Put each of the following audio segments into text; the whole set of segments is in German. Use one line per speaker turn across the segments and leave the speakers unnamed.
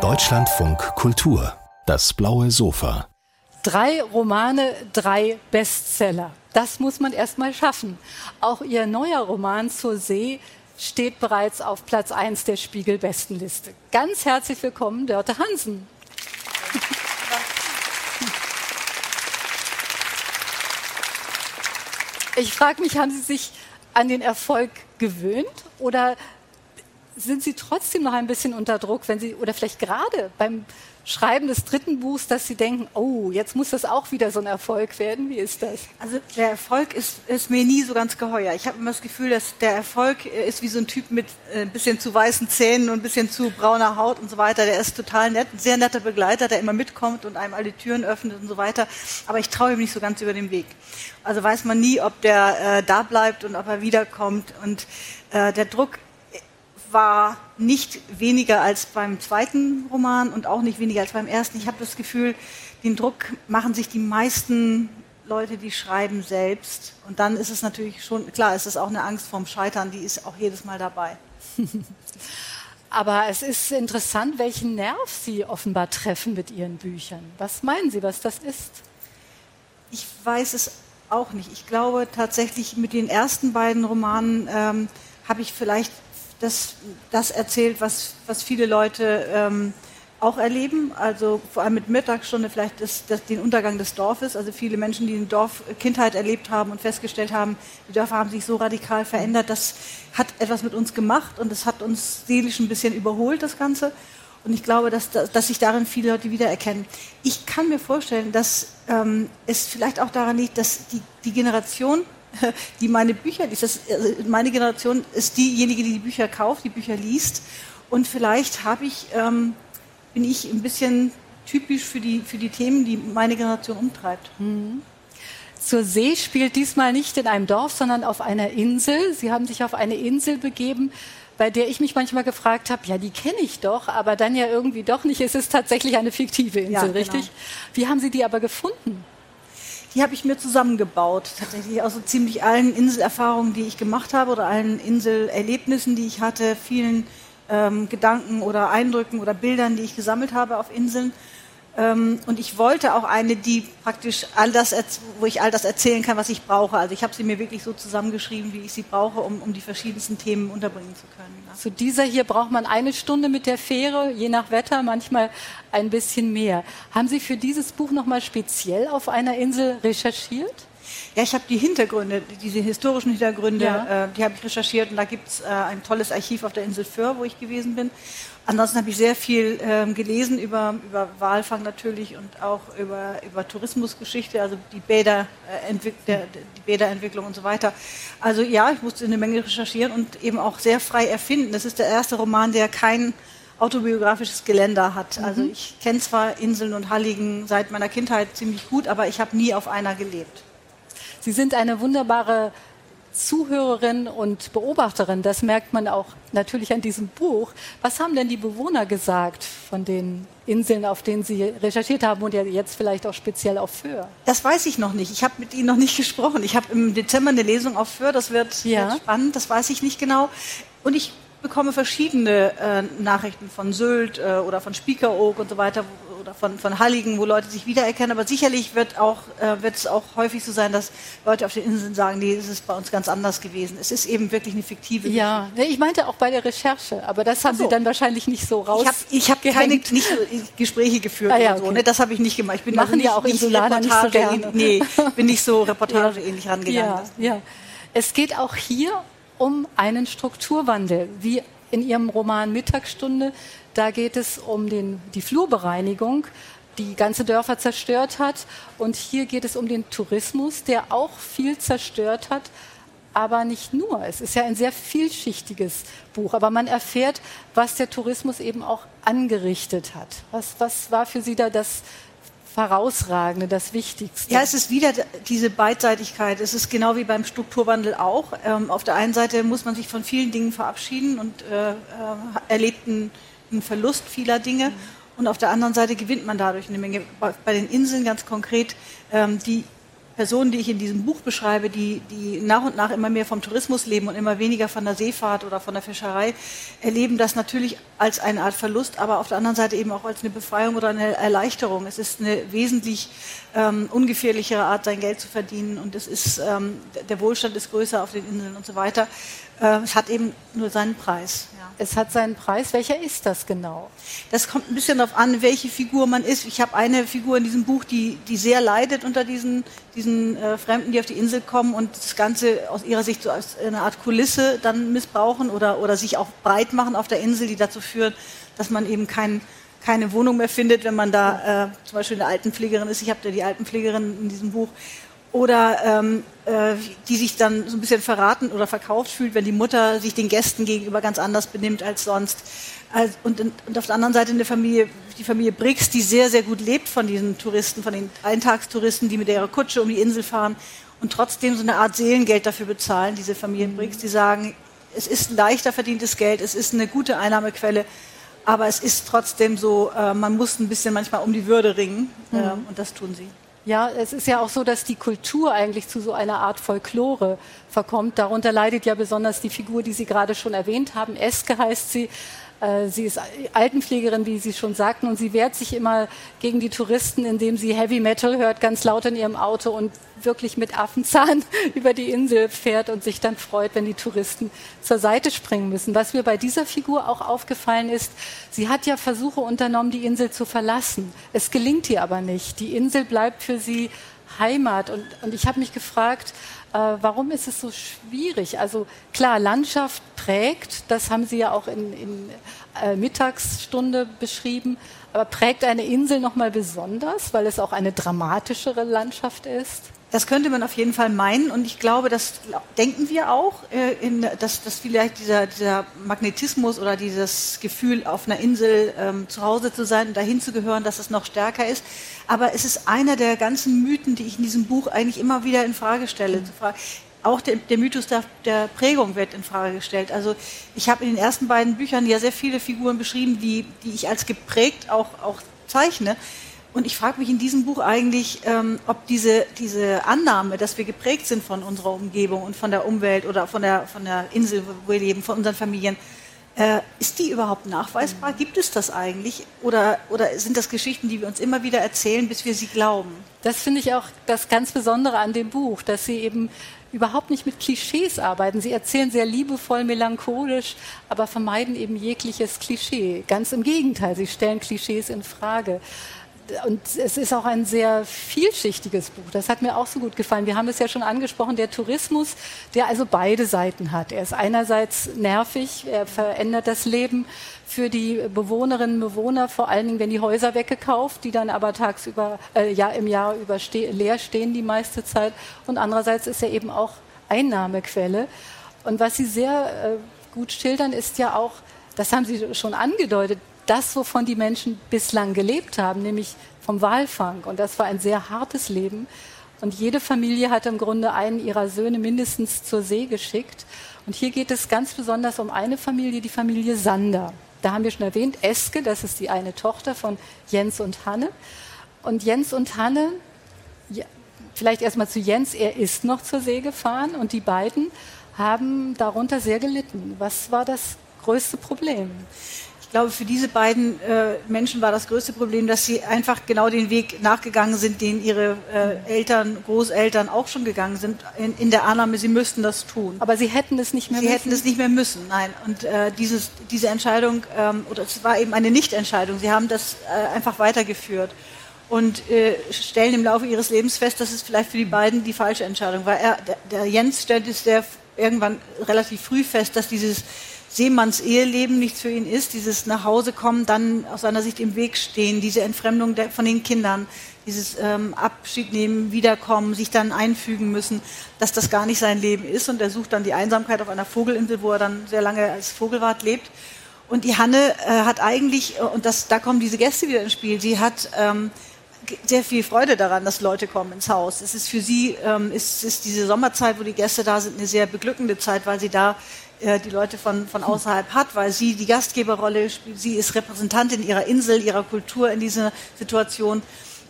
Deutschlandfunk Kultur, das blaue Sofa.
Drei Romane, drei Bestseller. Das muss man erst mal schaffen. Auch ihr neuer Roman zur See steht bereits auf Platz 1 der Spiegel-Bestenliste. Ganz herzlich willkommen, Dörte Hansen. Ich frage mich, haben Sie sich an den Erfolg gewöhnt oder sind Sie trotzdem noch ein bisschen unter Druck, wenn Sie, oder vielleicht gerade beim Schreiben des dritten Buchs, dass Sie denken, oh, jetzt muss das auch wieder so ein Erfolg werden? Wie ist das?
Also der Erfolg ist, ist mir nie so ganz geheuer. Ich habe immer das Gefühl, dass der Erfolg ist wie so ein Typ mit äh, ein bisschen zu weißen Zähnen und ein bisschen zu brauner Haut und so weiter. Der ist total nett, ein sehr netter Begleiter, der immer mitkommt und einem alle Türen öffnet und so weiter. Aber ich traue ihm nicht so ganz über den Weg. Also weiß man nie, ob der äh, da bleibt und ob er wiederkommt. Und äh, der Druck war nicht weniger als beim zweiten Roman und auch nicht weniger als beim ersten. Ich habe das Gefühl, den Druck machen sich die meisten Leute, die schreiben, selbst. Und dann ist es natürlich schon, klar, es ist auch eine Angst vorm Scheitern, die ist auch jedes Mal dabei.
Aber es ist interessant, welchen Nerv Sie offenbar treffen mit Ihren Büchern. Was meinen Sie, was das ist?
Ich weiß es auch nicht. Ich glaube tatsächlich, mit den ersten beiden Romanen ähm, habe ich vielleicht das, das erzählt, was, was viele Leute ähm, auch erleben. Also vor allem mit Mittagsstunde vielleicht das, das, den Untergang des Dorfes. Also viele Menschen, die eine Dorfkindheit erlebt haben und festgestellt haben, die Dörfer haben sich so radikal verändert. Das hat etwas mit uns gemacht und das hat uns seelisch ein bisschen überholt, das Ganze. Und ich glaube, dass, dass sich darin viele Leute wiedererkennen. Ich kann mir vorstellen, dass ähm, es vielleicht auch daran liegt, dass die, die Generation die meine Bücher liest. Das, also meine Generation ist diejenige, die die Bücher kauft, die Bücher liest. Und vielleicht habe ich, ähm, bin ich ein bisschen typisch für die, für die Themen, die meine Generation umtreibt. Mhm.
Zur See spielt diesmal nicht in einem Dorf, sondern auf einer Insel. Sie haben sich auf eine Insel begeben, bei der ich mich manchmal gefragt habe, ja, die kenne ich doch, aber dann ja irgendwie doch nicht. Es ist tatsächlich eine fiktive Insel, ja, genau. richtig? Wie haben Sie die aber gefunden?
Die habe ich mir zusammengebaut, tatsächlich aus so ziemlich allen Inselerfahrungen, die ich gemacht habe oder allen Inselerlebnissen, die ich hatte, vielen ähm, Gedanken oder Eindrücken oder Bildern, die ich gesammelt habe auf Inseln. Ähm, und ich wollte auch eine, die praktisch all das, wo ich all das erzählen kann, was ich brauche. Also ich habe sie mir wirklich so zusammengeschrieben, wie ich sie brauche, um, um die verschiedensten Themen unterbringen zu können.
Ja. Zu dieser hier braucht man eine Stunde mit der Fähre, je nach Wetter, manchmal ein bisschen mehr. Haben Sie für dieses Buch nochmal speziell auf einer Insel recherchiert?
Ja, ich habe die Hintergründe, diese historischen Hintergründe, ja. äh, die habe ich recherchiert und da gibt es äh, ein tolles Archiv auf der Insel Föhr, wo ich gewesen bin. Ansonsten habe ich sehr viel ähm, gelesen über, über Walfang natürlich und auch über, über Tourismusgeschichte, also die, Bäder, äh, der, die Bäderentwicklung und so weiter. Also ja, ich musste eine Menge recherchieren und eben auch sehr frei erfinden. Das ist der erste Roman, der kein autobiografisches Geländer hat. Mhm. Also ich kenne zwar Inseln und Halligen seit meiner Kindheit ziemlich gut, aber ich habe nie auf einer gelebt.
Sie sind eine wunderbare Zuhörerin und Beobachterin. Das merkt man auch natürlich an diesem Buch. Was haben denn die Bewohner gesagt von den Inseln, auf denen Sie recherchiert haben und ja jetzt vielleicht auch speziell auf Föhr?
Das weiß ich noch nicht. Ich habe mit Ihnen noch nicht gesprochen. Ich habe im Dezember eine Lesung auf Föhr. Das wird, ja. wird spannend. Das weiß ich nicht genau. Und ich bekomme verschiedene äh, Nachrichten von Sylt äh, oder von Spiekeroog und so weiter, oder von, von Halligen, wo Leute sich wiedererkennen. Aber sicherlich wird, auch, äh, wird es auch häufig so sein, dass Leute auf den Inseln sagen, nee, es ist bei uns ganz anders gewesen. Es ist eben wirklich eine fiktive
Ja, nee, ich meinte auch bei der Recherche, aber das haben so. Sie dann wahrscheinlich nicht so raus.
Ich habe hab keine nicht so Gespräche geführt ah, ja, so, ne? Das habe ich nicht gemacht. Ich bin
Machen also
nicht,
ja auch Insulaner nicht so gerne.
Nee, bin nicht so reportageähnlich rangegangen.
Ja, ja. Es geht auch hier um einen Strukturwandel, wie in Ihrem Roman Mittagsstunde da geht es um den, die Flurbereinigung, die ganze Dörfer zerstört hat. Und hier geht es um den Tourismus, der auch viel zerstört hat, aber nicht nur. Es ist ja ein sehr vielschichtiges Buch, aber man erfährt, was der Tourismus eben auch angerichtet hat. Was, was war für Sie da das Herausragende, das Wichtigste?
Ja, es ist wieder diese Beidseitigkeit. Es ist genau wie beim Strukturwandel auch. Ähm, auf der einen Seite muss man sich von vielen Dingen verabschieden und äh, äh, erlebten einen Verlust vieler Dinge. Mhm. Und auf der anderen Seite gewinnt man dadurch eine Menge. Bei den Inseln ganz konkret, ähm, die Personen, die ich in diesem Buch beschreibe, die, die nach und nach immer mehr vom Tourismus leben und immer weniger von der Seefahrt oder von der Fischerei, erleben das natürlich als eine Art Verlust, aber auf der anderen Seite eben auch als eine Befreiung oder eine Erleichterung. Es ist eine wesentlich ähm, ungefährlichere Art, sein Geld zu verdienen und es ist, ähm, der Wohlstand ist größer auf den Inseln und so weiter. Äh, es hat eben nur seinen Preis.
Ja. Es hat seinen Preis. Welcher ist das genau?
Das kommt ein bisschen darauf an, welche Figur man ist. Ich habe eine Figur in diesem Buch, die, die sehr leidet unter diesen, diesen äh, Fremden, die auf die Insel kommen und das Ganze aus ihrer Sicht so als eine Art Kulisse dann missbrauchen oder, oder sich auch breit machen auf der Insel, die dazu führt, dass man eben kein, keine Wohnung mehr findet, wenn man da äh, zum Beispiel eine Altenpflegerin ist. Ich habe da die Altenpflegerin in diesem Buch oder ähm, äh, die sich dann so ein bisschen verraten oder verkauft fühlt, wenn die Mutter sich den Gästen gegenüber ganz anders benimmt als sonst. Also, und, und, auf der anderen Seite eine Familie, die Familie Briggs, die sehr, sehr gut lebt von diesen Touristen, von den Eintagstouristen, die mit ihrer Kutsche um die Insel fahren und trotzdem so eine Art Seelengeld dafür bezahlen, diese Familien Briggs, die sagen, es ist ein leichter verdientes Geld, es ist eine gute Einnahmequelle, aber es ist trotzdem so, äh, man muss ein bisschen manchmal um die Würde ringen äh, mhm. und das tun sie.
Ja, es ist ja auch so, dass die Kultur eigentlich zu so einer Art Folklore verkommt. Darunter leidet ja besonders die Figur, die Sie gerade schon erwähnt haben. Eske heißt sie. Äh, sie ist Altenpflegerin, wie Sie schon sagten, und sie wehrt sich immer gegen die Touristen, indem sie Heavy Metal hört, ganz laut in ihrem Auto und wirklich mit Affenzahn über die Insel fährt und sich dann freut, wenn die Touristen zur Seite springen müssen. Was mir bei dieser Figur auch aufgefallen ist, sie hat ja Versuche unternommen, die Insel zu verlassen. Es gelingt ihr aber nicht. Die Insel bleibt für sie Heimat. Und, und ich habe mich gefragt, äh, warum ist es so schwierig? Also klar, Landschaft prägt, das haben Sie ja auch in, in äh, Mittagsstunde beschrieben, aber prägt eine Insel nochmal besonders, weil es auch eine dramatischere Landschaft ist?
Das könnte man auf jeden Fall meinen und ich glaube, das denken wir auch, äh, in, dass, dass vielleicht dieser, dieser Magnetismus oder dieses Gefühl, auf einer Insel ähm, zu Hause zu sein und dahin zu gehören, dass es noch stärker ist. Aber es ist einer der ganzen Mythen, die ich in diesem Buch eigentlich immer wieder in Frage stelle. Mhm. Auch der, der Mythos der, der, Prägung wird in Frage gestellt. Also ich habe in den ersten beiden Büchern ja sehr viele Figuren beschrieben, die, die ich als geprägt auch, auch zeichne. Und ich frage mich in diesem Buch eigentlich, ähm, ob diese, diese Annahme, dass wir geprägt sind von unserer Umgebung und von der Umwelt oder von der, von der Insel, wo wir leben, von unseren Familien, äh, ist die überhaupt nachweisbar? Gibt es das eigentlich? Oder, oder sind das Geschichten, die wir uns immer wieder erzählen, bis wir sie glauben?
Das finde ich auch das ganz Besondere an dem Buch, dass Sie eben überhaupt nicht mit Klischees arbeiten. Sie erzählen sehr liebevoll, melancholisch, aber vermeiden eben jegliches Klischee. Ganz im Gegenteil, sie stellen Klischees in Frage und es ist auch ein sehr vielschichtiges Buch. Das hat mir auch so gut gefallen. Wir haben es ja schon angesprochen, der Tourismus, der also beide Seiten hat. Er ist einerseits nervig, er verändert das Leben für die Bewohnerinnen und Bewohner, vor allen Dingen, wenn die Häuser weggekauft, die dann aber tagsüber, äh, ja, im Jahr über ste leer stehen die meiste Zeit. Und andererseits ist er eben auch Einnahmequelle. Und was Sie sehr äh, gut schildern, ist ja auch, das haben Sie schon angedeutet, das, wovon die Menschen bislang gelebt haben, nämlich vom Walfang. Und das war ein sehr hartes Leben. Und jede Familie hat im Grunde einen ihrer Söhne mindestens zur See geschickt. Und hier geht es ganz besonders um eine Familie, die Familie Sander. Da haben wir schon erwähnt, Eske, das ist die eine Tochter von Jens und Hanne. Und Jens und Hanne, vielleicht erstmal zu Jens, er ist noch zur See gefahren und die beiden haben darunter sehr gelitten. Was war das größte Problem?
Glaube, für diese beiden äh, Menschen war das größte Problem, dass sie einfach genau den Weg nachgegangen sind, den ihre äh, Eltern, Großeltern auch schon gegangen sind, in, in, der Annahme, sie müssten das tun.
Aber sie hätten es nicht mehr
sie müssen? Sie hätten es nicht mehr müssen, nein. Und äh, dieses, diese Entscheidung, ähm, oder es war eben eine Nichtentscheidung, sie haben das äh, einfach weitergeführt und äh, stellen im Laufe ihres Lebens fest, dass es vielleicht für die beiden die falsche Entscheidung war. Er, der, der Jens stellt es sehr irgendwann relativ früh fest, dass dieses Seemanns Eheleben nichts für ihn ist, dieses nach Hause kommen, dann aus seiner Sicht im Weg stehen, diese Entfremdung der, von den Kindern, dieses ähm, Abschied nehmen, wiederkommen, sich dann einfügen müssen, dass das gar nicht sein Leben ist. Und er sucht dann die Einsamkeit auf einer Vogelinsel, wo er dann sehr lange als Vogelwart lebt. Und die Hanne äh, hat eigentlich, äh, und das, da kommen diese Gäste wieder ins Spiel, sie hat ähm, sehr viel Freude daran, dass Leute kommen ins Haus. Es ist für sie, ähm, ist, ist diese Sommerzeit, wo die Gäste da sind, eine sehr beglückende Zeit, weil sie da äh, die Leute von, von außerhalb hat, weil sie die Gastgeberrolle spielt. Sie ist Repräsentantin ihrer Insel, ihrer Kultur in dieser Situation.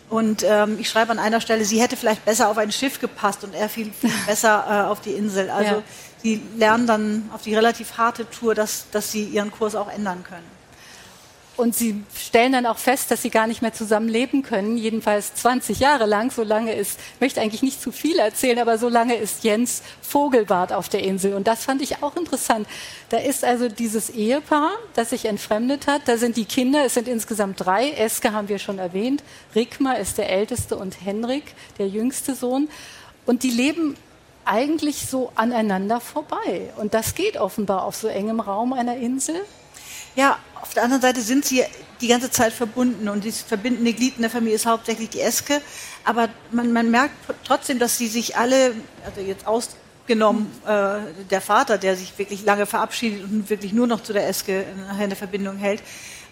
Und ähm, ich schreibe an einer Stelle, sie hätte vielleicht besser auf ein Schiff gepasst und er viel, viel besser äh, auf die Insel. Also ja. sie lernen dann auf die relativ harte Tour, dass, dass sie ihren Kurs auch ändern können.
Und sie stellen dann auch fest, dass sie gar nicht mehr zusammen leben können, jedenfalls 20 Jahre lang. So lange ist, möchte eigentlich nicht zu viel erzählen, aber so lange ist Jens Vogelbart auf der Insel. Und das fand ich auch interessant. Da ist also dieses Ehepaar, das sich entfremdet hat. Da sind die Kinder, es sind insgesamt drei. Eske haben wir schon erwähnt. Rickmar ist der älteste und Henrik, der jüngste Sohn. Und die leben eigentlich so aneinander vorbei. Und das geht offenbar auf so engem Raum einer Insel.
Ja, auf der anderen Seite sind sie die ganze Zeit verbunden und das verbindende Glied in der Familie ist hauptsächlich die Eske. Aber man, man merkt trotzdem, dass sie sich alle, also jetzt ausgenommen äh, der Vater, der sich wirklich lange verabschiedet und wirklich nur noch zu der Eske nachher eine Verbindung hält,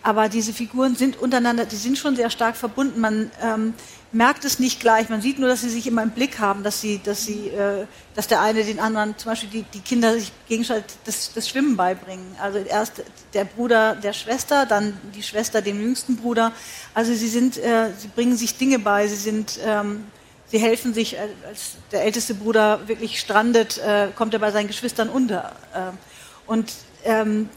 aber diese Figuren sind untereinander, die sind schon sehr stark verbunden. Man ähm, merkt es nicht gleich. Man sieht nur, dass sie sich immer im Blick haben, dass sie, dass sie, äh, dass der eine den anderen, zum Beispiel die, die Kinder sich gegenseitig das, das Schwimmen beibringen. Also erst der Bruder der Schwester, dann die Schwester dem jüngsten Bruder. Also sie sind, äh, sie bringen sich Dinge bei. Sie sind, ähm, sie helfen sich. Äh, als der älteste Bruder wirklich strandet, äh, kommt er bei seinen Geschwistern unter. Äh, und ähm,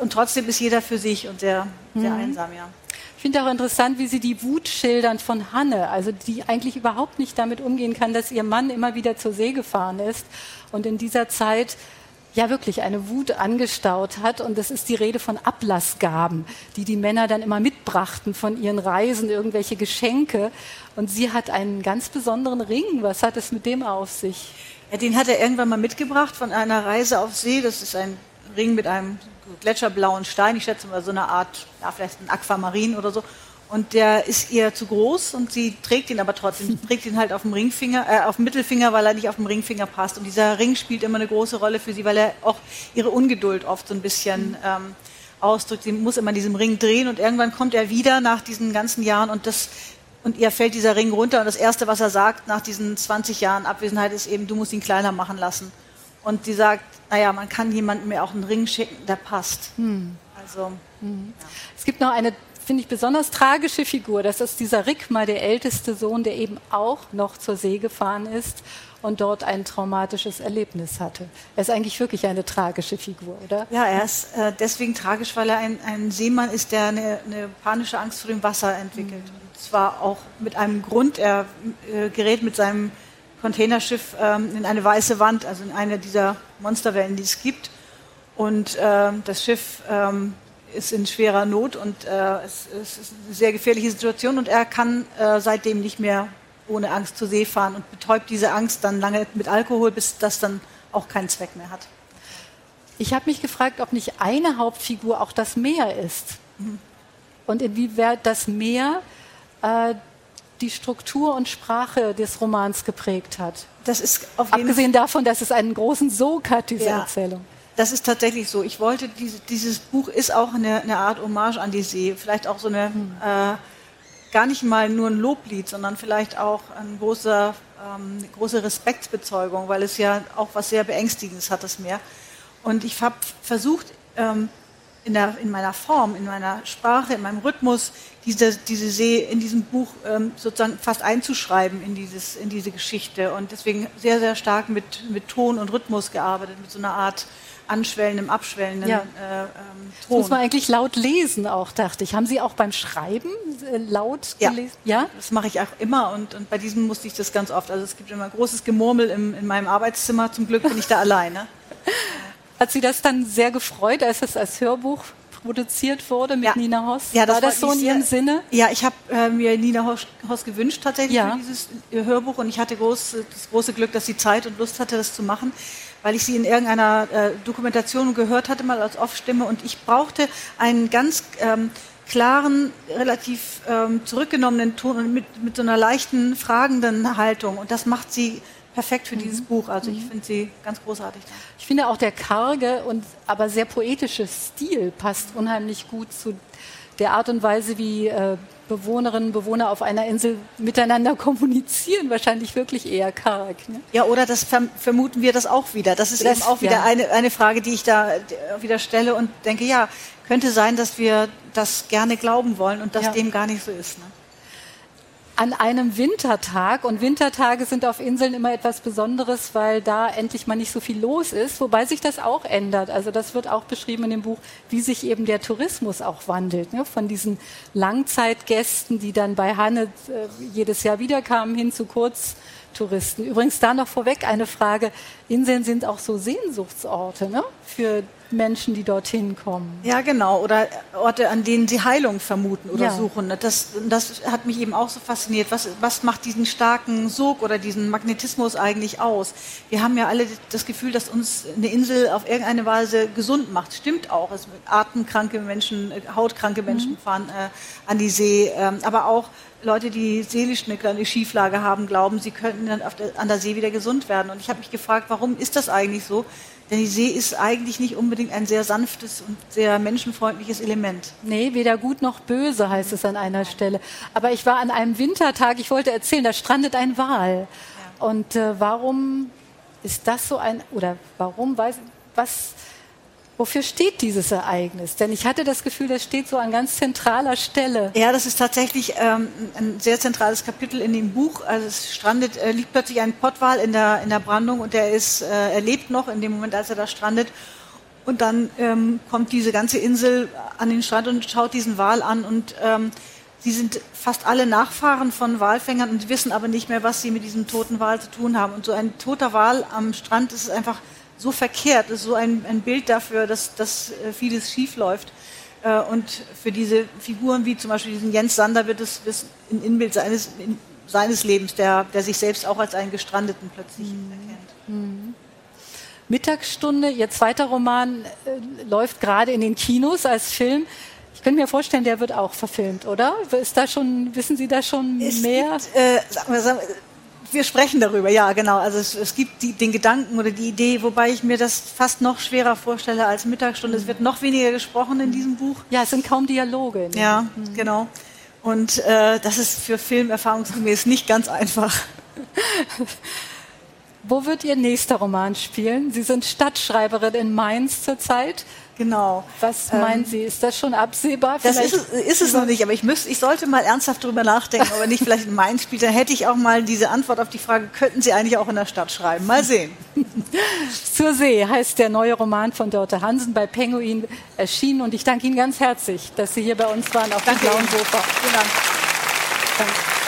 und trotzdem ist jeder für sich und sehr, sehr mhm. einsam, ja.
Ich finde auch interessant, wie Sie die Wut schildern von Hanne, also die eigentlich überhaupt nicht damit umgehen kann, dass ihr Mann immer wieder zur See gefahren ist und in dieser Zeit ja wirklich eine Wut angestaut hat. Und das ist die Rede von Ablassgaben, die die Männer dann immer mitbrachten von ihren Reisen, irgendwelche Geschenke. Und sie hat einen ganz besonderen Ring. Was hat es mit dem auf sich?
Ja, den hat er irgendwann mal mitgebracht von einer Reise auf See. Das ist ein Ring mit einem gletscherblauen Stein, ich schätze mal so eine Art, ja, vielleicht ein Aquamarin oder so. Und der ist ihr zu groß und sie trägt ihn aber trotzdem. Sie trägt ihn halt auf dem Ringfinger, äh, auf dem Mittelfinger, weil er nicht auf dem Ringfinger passt. Und dieser Ring spielt immer eine große Rolle für sie, weil er auch ihre Ungeduld oft so ein bisschen ähm, ausdrückt. Sie muss immer in diesem Ring drehen und irgendwann kommt er wieder nach diesen ganzen Jahren und das und ihr fällt dieser Ring runter und das erste, was er sagt nach diesen 20 Jahren Abwesenheit, ist eben, du musst ihn kleiner machen lassen. Und sie sagt, naja, man kann jemandem mir auch einen Ring schicken, der passt. Hm.
Also, hm. Ja. Es gibt noch eine, finde ich, besonders tragische Figur. Das ist dieser Rickmar, der älteste Sohn, der eben auch noch zur See gefahren ist und dort ein traumatisches Erlebnis hatte. Er ist eigentlich wirklich eine tragische Figur, oder?
Ja, er ist äh, deswegen tragisch, weil er ein, ein Seemann ist, der eine, eine, panische Angst vor dem Wasser entwickelt. Mhm. Und zwar auch mit einem Grund. Er äh, gerät mit seinem Containerschiff ähm, in eine weiße Wand, also in eine dieser Monsterwellen, die es gibt. Und äh, das Schiff ähm, ist in schwerer Not und äh, es, es, ist eine sehr gefährliche Situation und er kann äh, seitdem nicht mehr ohne Angst zur See fahren und betäubt diese Angst dann lange mit Alkohol, bis das dann auch keinen Zweck mehr hat.
Ich habe mich gefragt, ob nicht eine Hauptfigur auch das Meer ist. Mhm. Und inwieweit das Meer äh, die Struktur und Sprache des Romans geprägt hat.
Das ist
Abgesehen davon, dass es einen großen Sog hat, diese ja, Erzählung.
Das ist tatsächlich so. Ich wollte, diese, dieses Buch ist auch eine, eine, Art Hommage an die See. Vielleicht auch so eine, hm. äh, gar nicht mal nur ein Loblied, sondern vielleicht auch ein großer, ähm, eine große Respektsbezeugung, weil es ja auch was sehr Beängstigendes hat, das Meer. Und ich habe versucht, ähm, in, der, in, meiner Form, in meiner Sprache, in meinem Rhythmus, diese, diese See in diesem Buch ähm, sozusagen fast einzuschreiben in, dieses, in diese Geschichte. Und deswegen sehr, sehr stark mit, mit Ton und Rhythmus gearbeitet, mit so einer Art anschwellendem, abschwellenden ja. äh, ähm,
Ton. Das muss man eigentlich laut lesen auch, dachte ich. Haben Sie auch beim Schreiben äh, laut
ja. gelesen? Ja, das mache ich auch immer und, und bei diesem musste ich das ganz oft. Also es gibt immer großes Gemurmel im, in meinem Arbeitszimmer. Zum Glück bin ich da alleine.
Hat Sie das dann sehr gefreut, als es als Hörbuch produziert wurde mit ja. Nina Hoss?
Ja, das war das so in Ihrem Sinne? Ja, ich habe äh, mir Nina Hoss, Hoss gewünscht tatsächlich ja. für dieses Hörbuch und ich hatte groß, das große Glück, dass sie Zeit und Lust hatte, das zu machen, weil ich sie in irgendeiner äh, Dokumentation gehört hatte, mal als Off-Stimme und ich brauchte einen ganz ähm, klaren, relativ ähm, zurückgenommenen Ton und mit, mit so einer leichten, fragenden Haltung und das macht sie perfekt für mhm. dieses Buch. Also ich mhm. finde sie ganz großartig.
Ich finde auch der karge und aber sehr poetische Stil passt unheimlich gut zu der Art und Weise, wie äh, Bewohnerinnen und Bewohner auf einer Insel miteinander kommunizieren, wahrscheinlich wirklich eher karg. Ne?
Ja, oder das vermuten wir das auch wieder. Das ist das, eben auch wieder ja. eine, eine Frage, die ich da wieder stelle und denke, ja, könnte sein, dass wir das gerne glauben wollen und dass ja. dem gar nicht so ist. Ne?
An einem Wintertag. Und Wintertage sind auf Inseln immer etwas Besonderes, weil da endlich mal nicht so viel los ist, wobei sich das auch ändert. Also das wird auch beschrieben in dem Buch, wie sich eben der Tourismus auch wandelt. Ne? Von diesen Langzeitgästen, die dann bei Hanne äh, jedes Jahr wiederkamen, hin zu Kurztouristen. Übrigens da noch vorweg eine Frage. Inseln sind auch so Sehnsuchtsorte ne? für Menschen, die dorthin kommen.
Ja, genau. Oder Orte, an denen sie Heilung vermuten oder ja. suchen. Das, das hat mich eben auch so fasziniert. Was, was macht diesen starken Sog oder diesen Magnetismus eigentlich aus? Wir haben ja alle das Gefühl, dass uns eine Insel auf irgendeine Weise gesund macht. Stimmt auch. Es, atemkranke Menschen, äh, hautkranke Menschen mhm. fahren äh, an die See. Ähm, aber auch Leute, die seelisch eine kleine Schieflage haben, glauben, sie könnten dann der, an der See wieder gesund werden. Und ich habe mich gefragt, warum ist das eigentlich so? Denn die See ist eigentlich nicht unbedingt ein sehr sanftes und sehr menschenfreundliches Element.
Nee, weder gut noch böse heißt es an einer Stelle. Aber ich war an einem Wintertag, ich wollte erzählen, da strandet ein Wal. Ja. Und äh, warum ist das so ein, oder warum, weiß, was, Wofür steht dieses Ereignis? Denn ich hatte das Gefühl, das steht so an ganz zentraler Stelle.
Ja, das ist tatsächlich ähm, ein sehr zentrales Kapitel in dem Buch. Also es strandet, äh, liegt plötzlich ein Pottwal in der, in der Brandung und der ist, äh, er lebt noch in dem Moment, als er da strandet. Und dann ähm, kommt diese ganze Insel an den Strand und schaut diesen Wal an und ähm, Sie sind fast alle Nachfahren von Walfängern und wissen aber nicht mehr, was sie mit diesem toten Wal zu tun haben. Und so ein toter Wal am Strand ist einfach so verkehrt, ist so ein, ein Bild dafür, dass, dass äh, vieles schief läuft. Äh, und für diese Figuren wie zum Beispiel diesen Jens Sander wird es ein Inbild seines, in, seines Lebens, der, der sich selbst auch als einen Gestrandeten plötzlich mhm. erkennt. Mhm.
Mittagsstunde, Ihr zweiter Roman äh, läuft gerade in den Kinos als Film. Ich könnte mir vorstellen, der wird auch verfilmt, oder? Ist da schon, wissen Sie da schon es mehr?
Gibt, äh, sagen wir, sagen wir, wir sprechen darüber, ja, genau. Also es, es gibt die, den Gedanken oder die Idee, wobei ich mir das fast noch schwerer vorstelle als Mittagsstunde. Es wird noch weniger gesprochen in diesem Buch.
Ja, es sind kaum Dialoge.
Ja, mhm. genau. Und äh, das ist für Film erfahrungsgemäß nicht ganz einfach.
Wo wird Ihr nächster Roman spielen? Sie sind Stadtschreiberin in Mainz zurzeit.
Genau.
Was ähm, meinen Sie? Ist das schon absehbar?
Das ist, ist, es noch nicht, aber ich, müsste, ich sollte mal ernsthaft darüber nachdenken, ob er nicht vielleicht in Mainz spielt. Dann hätte ich auch mal diese Antwort auf die Frage, könnten Sie eigentlich auch in der Stadt schreiben? Mal sehen.
Zur See heißt der neue Roman von Dörte Hansen bei Penguin erschienen und ich danke Ihnen ganz herzlich, dass Sie hier bei uns waren auf
danke
dem blauen Sofa.
Vielen Dank. Danke.